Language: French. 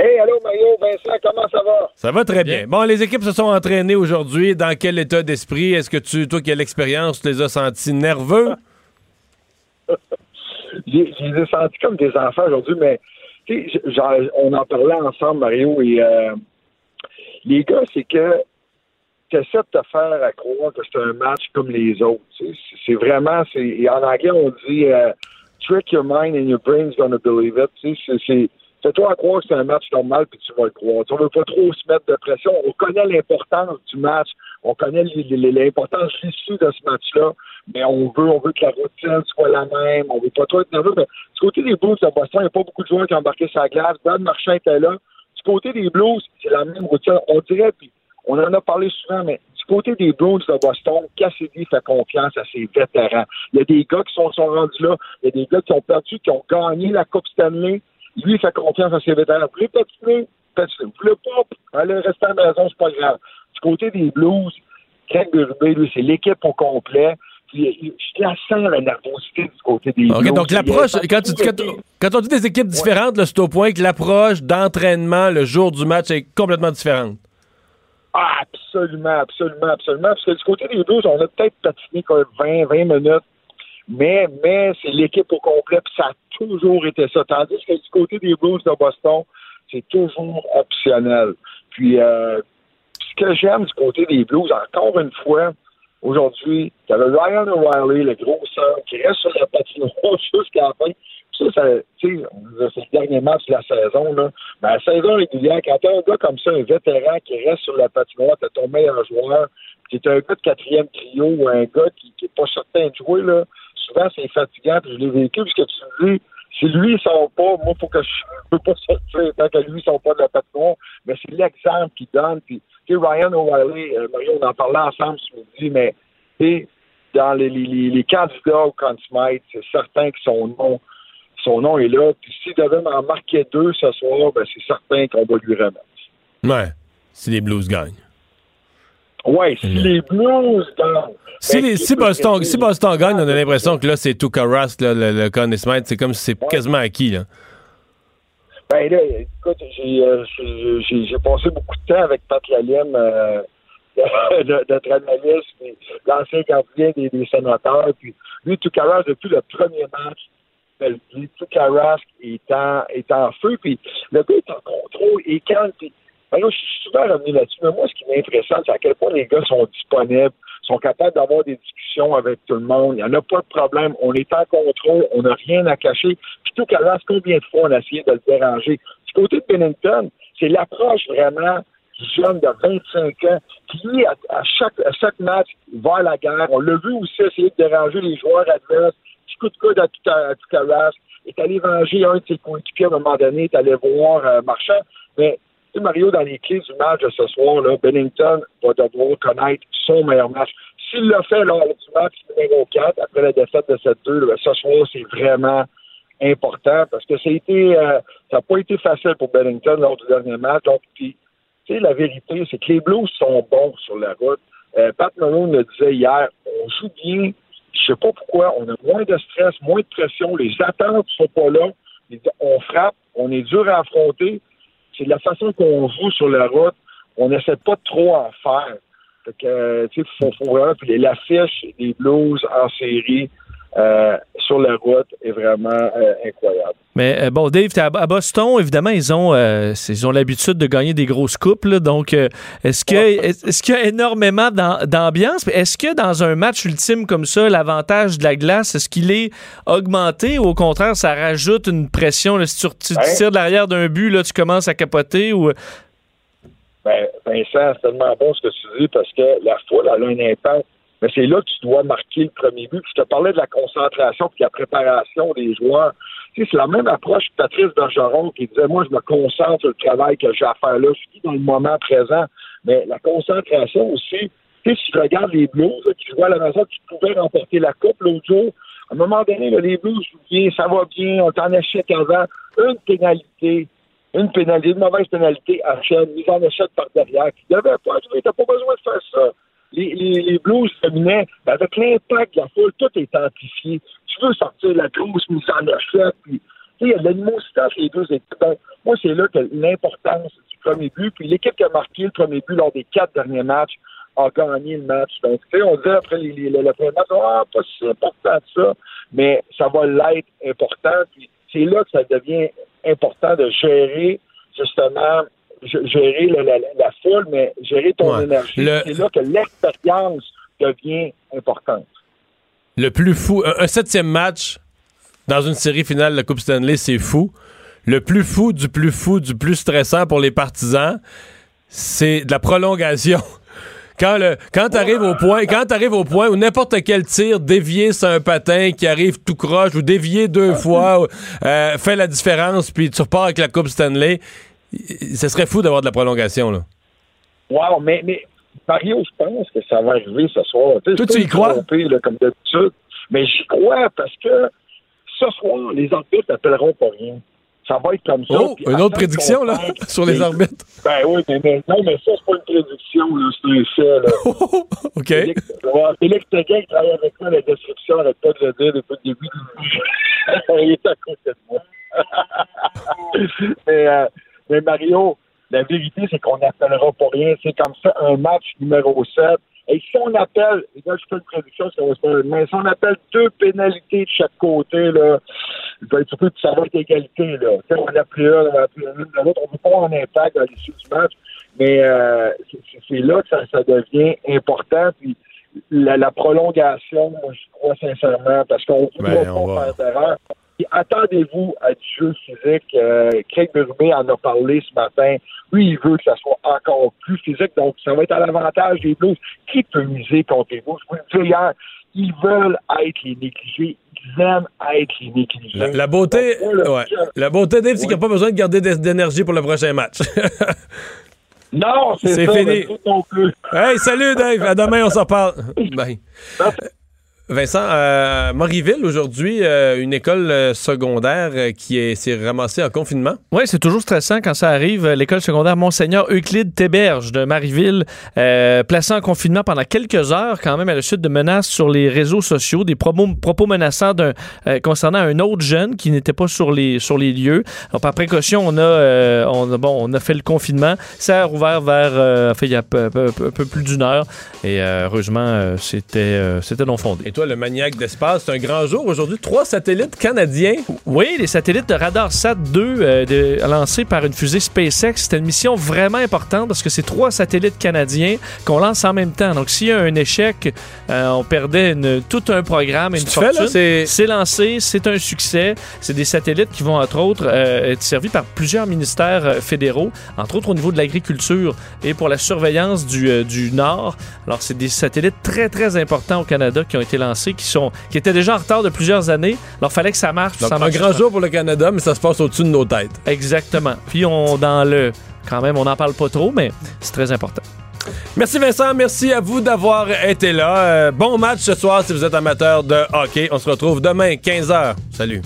Hey, allô Mario, Vincent, comment ça va? Ça va très bien. Bon, les équipes se sont entraînées aujourd'hui. Dans quel état d'esprit? Est-ce que tu, toi qui as l'expérience, tu les as sentis nerveux? J'ai je les ai sentis comme des enfants aujourd'hui, mais tu sais, genre, on en parlait ensemble, Mario, et euh, les gars, c'est que tu essaies de te faire à croire que c'est un match comme les autres. C'est vraiment, c'est en anglais, on dit euh, trick your mind and your brain's gonna believe it. tu sais. C'est- c'est- Fais-toi à croire que c'est un match normal, puis tu vas le croire. Tu ne veut pas trop se mettre de pression. On connaît l'importance du match. On connaît l'importance issue de ce match-là. Mais on veut, on veut que la routine soit la même. On veut pas trop être nerveux. Mais du côté des Blues de Boston, il n'y a pas beaucoup de joueurs qui ont embarqué la glace. Brad Marchand était là. Du côté des Blues, c'est la même routine. On dirait, puis on en a parlé souvent, mais du côté des Blues de Boston, Cassidy fait confiance à ses vétérans. Il y a des gars qui sont, sont rendus là. Il y a des gars qui ont perdu, qui ont gagné la Coupe Stanley. Lui, fait confiance à ses vétérans. Vous voulez patiner? Patiner. Vous voulez pas? Allez rester à la maison, c'est pas grave. Du côté des Blues, Craig Berube, lui, c'est l'équipe au complet. Puis, je la sens, la nervosité du côté des Blues. donc l'approche, quand, tu, quand, quand on dit des équipes différentes, là, c'est au point que l'approche d'entraînement le jour du match est complètement différente. Ah, absolument, absolument, absolument. Parce que du côté des Blues, on a peut-être patiné comme 20, 20 minutes, mais, mais c'est l'équipe au complet, puis ça a toujours été ça. Tandis que du côté des Blues de Boston, c'est toujours optionnel. Puis, euh, ce que j'aime du côté des Blues, encore une fois, aujourd'hui, tu Ryan O'Reilly, le gros centre, qui reste sur la patinoire jusqu'à la fin. Ça, ça c'est le dernier match de la saison, là. Mais la saison régulière, quand t'as un gars comme ça, un vétéran qui reste sur la patinoire, t'as ton meilleur joueur, qui est un gars de quatrième trio ou un gars qui n'est pas certain de jouer, là, souvent c'est fatigant, puis je l'ai vécu, parce que tu dis, si lui il sort pas, moi faut que je peux pas sortir tant que lui il sort pas de la patinoire, mais c'est l'exemple qu'il donne, puis tu sais, Ryan O'Reilly, euh, Mario, on en parlait ensemble ce midi, mais dans les, les, les, candidats au Conn Smythe, c'est certain que son nom son nom est là. Puis s'il devait m'en marquer deux ce soir, ben c'est certain qu'on va lui remettre. Ouais, si les Blues gagnent. Ouais, si les Blues gagnent. Si, ben, les- si, Boston, si Boston gagne, on a l'impression que là, c'est tout Rask, là, le, le Conn. C'est comme si c'est quasiment acquis. Là. Ben là, écoute, j'ai, euh, j'ai, j'ai- j'ai passé beaucoup de temps avec Pat Lalime, euh, de- notre analyste, puis l'ancien gardien des, des sénateurs. Puis lui, Tukaras, depuis le premier match, ben, lui, est en, est en feu, puis le gars est en contrôle, et calme, puis ben là, je suis souvent revenu là-dessus, mais moi, ce qui m'impressionne, c'est à quel point les gars sont disponibles, sont capables d'avoir des discussions avec tout le monde. Il n'y en a pas de problème. On est en contrôle, on n'a rien à cacher. Puis tout à l'heure, combien de fois on a essayé de le déranger? Du côté de Bennington, c'est l'approche vraiment jeune de 25 ans qui, à, à chaque, à match, va à la guerre. On l'a vu aussi essayer de déranger les joueurs adverses. Petit coup de coude à tout à, tout à Rask. est allé venger un de ses coéquipiers à un moment donné, est allé voir euh, Marchand. Mais sais, Mario, dans les clés du match de ce soir, Bennington va devoir connaître son meilleur match. S'il l'a fait lors du match numéro 4, après la défaite de cette 2, là, ce soir, c'est vraiment important parce que ça a été euh, n'a pas été facile pour Bennington lors du dernier match. Donc, puis, tu sais, la vérité, c'est que les Blues sont bons sur la route. Euh, Pat Malone le disait hier, on joue bien. Je sais pas pourquoi, on a moins de stress, moins de pression, les attentes sont pas là. On frappe, on est dur à affronter. C'est la façon qu'on joue sur la route. On n'essaie pas de trop en faire. Fait que, tu sais, faut, faut vraiment, puis l'affiche des Blues en série euh, sur la route est vraiment euh, incroyable. Mais euh, bon, Dave, à, à Boston, évidemment, ils ont, ils ont l'habitude de gagner des grosses coupes. là. donc, est-ce que est-ce qu'il y a énormément d'am- d'ambiance? Est-ce que dans un match ultime comme ça, l'avantage de la glace, est-ce qu'il est augmenté ou au contraire, ça rajoute une pression? là? si tu, tires de l'arrière d'un but, là, tu commences à capoter ou. Ben, Vincent, c'est tellement bon ce que tu dis parce que la foule, elle a un impact. Mais c'est là que tu dois marquer le premier but. Puis je te parlais de la concentration et de la préparation des joueurs. Tu sais, c'est la même approche que Patrice Bergeron qui disait Moi, je me concentre sur le travail que j'ai à faire là. Je suis dans le moment présent. Mais la concentration aussi, tu sais, si tu regardes les Blues là, qui jouaient à la maison, qui pouvaient remporter la Coupe l'autre jour, à un moment donné, là, les Blues jouent bien, ça va bien, on t'en échec avant. Une pénalité, une pénalité, une mauvaise pénalité à chaîne, mise en échec par derrière, qui devait pas jouer, t'as pas besoin de faire ça. Les, les, les Blues dominaient, ben, avec l'impact de la foule, tout est amplifié. Tu veux sortir la grosse mise en échec, puis il y a de l'animosité entre les deux équipes. Donc, moi, c'est là que l'importance du premier but. Puis l'équipe qui a marqué le premier but lors des quatre derniers matchs a gagné le match. Donc, sais, on dit après les, les, le premier match, ah, pas si important que ça, mais ça va l'être important. Puis c'est là que ça devient important de gérer, justement, gérer la, la, la foule, mais gérer ton Ouais. énergie. Le- C'est là que l'expérience devient importante. Le plus fou, un, un septième match dans une série finale de la Coupe Stanley, c'est fou. Le plus fou du plus fou du plus stressant pour les partisans, c'est de la prolongation. Quand le quand t'arrives au point quand t'arrives au point où n'importe quel tir dévié sur un patin qui arrive tout croche ou dévié deux fois euh, fait la différence puis tu repars avec la Coupe Stanley, ce serait fou d'avoir de la prolongation là. Wow, mais, mais Mario, je pense que ça va arriver ce soir. Toi, tu y crois? tromper, là, comme d'habitude, mais j'y crois parce que ce soir, les arbitres n'appelleront pas rien. Ça va être comme ça. Oh, une autre prédiction là sur les arbitres. Ben oui, mais, non, mais ça, c'est pas une prédiction, là, c'est un fait. Là. OK. Félix, Seguin qui travaille avec moi la description, arrête pas de le dire depuis le début du Il est à côté de moi. mais, euh, mais Mario, la vérité, c'est qu'on n'appellera pas rien. C'est comme ça un match numéro 7. Et si on appelle, et là, je fais une prédiction, ça va se faire, mais si on appelle deux pénalités de chaque côté, là, il va être surtout que ça va être égalité, là. Tu sais, on a plus un, on a plus une de l'autre. On veut pas un impact dans l'issue du match, mais euh, c'est- là que ça, ça devient important. Puis la, la prolongation, moi, je crois sincèrement, parce qu'on ne Ben, on pas va- faire d'erreur. Attendez-vous à du jeu physique. Euh, Craig Berube en a parlé ce matin. Lui, il veut que ça soit encore plus physique. Donc, ça va être à l'avantage des Blues. Qui peut miser contre les Blues? Je vous le disais hier, ils veulent être les négligés. Ils aiment être les négligés. La, la beauté, Donc, moi, là, ouais. La beauté, Dave, c'est qu'il n'y a pas besoin de garder d'é- d'énergie pour le prochain match. Non, c'est fini. mais hey, salut Dave, à demain, on s'en parle. Bye. Merci. Vincent, euh, Marieville, aujourd'hui, euh, une école euh, secondaire qui est- s'est ramassée en confinement. Oui, c'est toujours stressant quand ça arrive. L'école secondaire Monseigneur Euclide Théberge de Marieville, placée en confinement pendant quelques heures, quand même, à la suite de menaces sur les réseaux sociaux, des propos, menaçants concernant un autre jeune qui n'était pas sur les, lieux. Par précaution, on a, fait le confinement. Ça a rouvert vers, fait, il y a peu, peu- plus d'une heure. Et heureusement, c'était, non fondé. Toi, le maniaque d'espace, c'est un grand jour aujourd'hui. Trois satellites canadiens. Oui, les satellites de RadarSat 2 euh, de- lancés par une fusée SpaceX, c'était une mission vraiment importante parce que c'est trois satellites canadiens qu'on lance en même temps. Donc, s'il y a un échec, euh, on perdait une- tout un programme et une Tu fais, là, fortune. c'est... C'est lancé, c'est un succès. C'est des satellites qui vont, entre autres, euh, être servis par plusieurs ministères fédéraux, entre autres au niveau de l'agriculture et pour la surveillance du, du Nord. Alors, c'est des satellites très, très importants au Canada qui ont été lancés, qui, sont, qui étaient déjà en retard de plusieurs années. Alors, fallait que ça marche. Donc, ça un marche grand jour pour le Canada, mais ça se passe au-dessus de nos têtes. Exactement. Puis, on, dans le... Quand même, on n'en parle pas trop, mais c'est très important. Merci Vincent, merci à vous d'avoir été là. Euh, bon match ce soir si vous êtes amateur de hockey. On se retrouve demain, 15h. Salut.